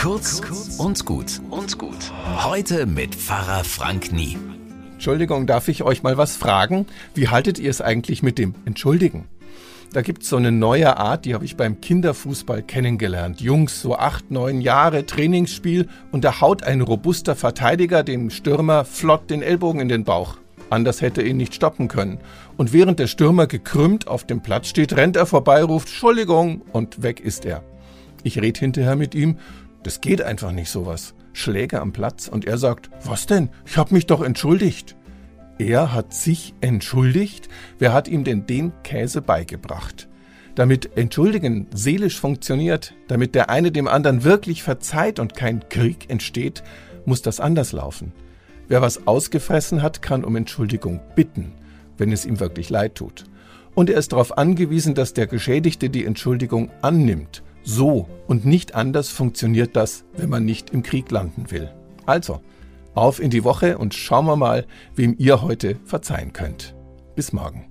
Kurz und gut und gut. Heute mit Pfarrer Frank Nie. Entschuldigung, darf ich euch mal was fragen? Wie haltet ihr es eigentlich mit dem Entschuldigen? Da gibt's so eine neue Art, die habe ich beim Kinderfußball kennengelernt. Jungs, so acht, neun Jahre, Trainingsspiel und da haut ein robuster Verteidiger dem Stürmer flott den Ellbogen in den Bauch. Anders hätte er ihn nicht stoppen können. Und während der Stürmer gekrümmt auf dem Platz steht, rennt er vorbei, ruft Entschuldigung und weg ist er. Ich red hinterher mit ihm, das geht einfach nicht sowas. Schläge am Platz und er sagt, was denn? Ich hab mich doch entschuldigt. Er hat sich entschuldigt? Wer hat ihm denn den Käse beigebracht? Damit Entschuldigen seelisch funktioniert, damit der eine dem anderen wirklich verzeiht und kein Krieg entsteht, muss das anders laufen. Wer was ausgefressen hat, kann um Entschuldigung bitten, wenn es ihm wirklich leid tut. Und er ist darauf angewiesen, dass der Geschädigte die Entschuldigung annimmt. So und nicht anders funktioniert das, wenn man nicht im Krieg landen will. Also, auf in die Woche und schauen wir mal, wem ihr heute verzeihen könnt. Bis morgen.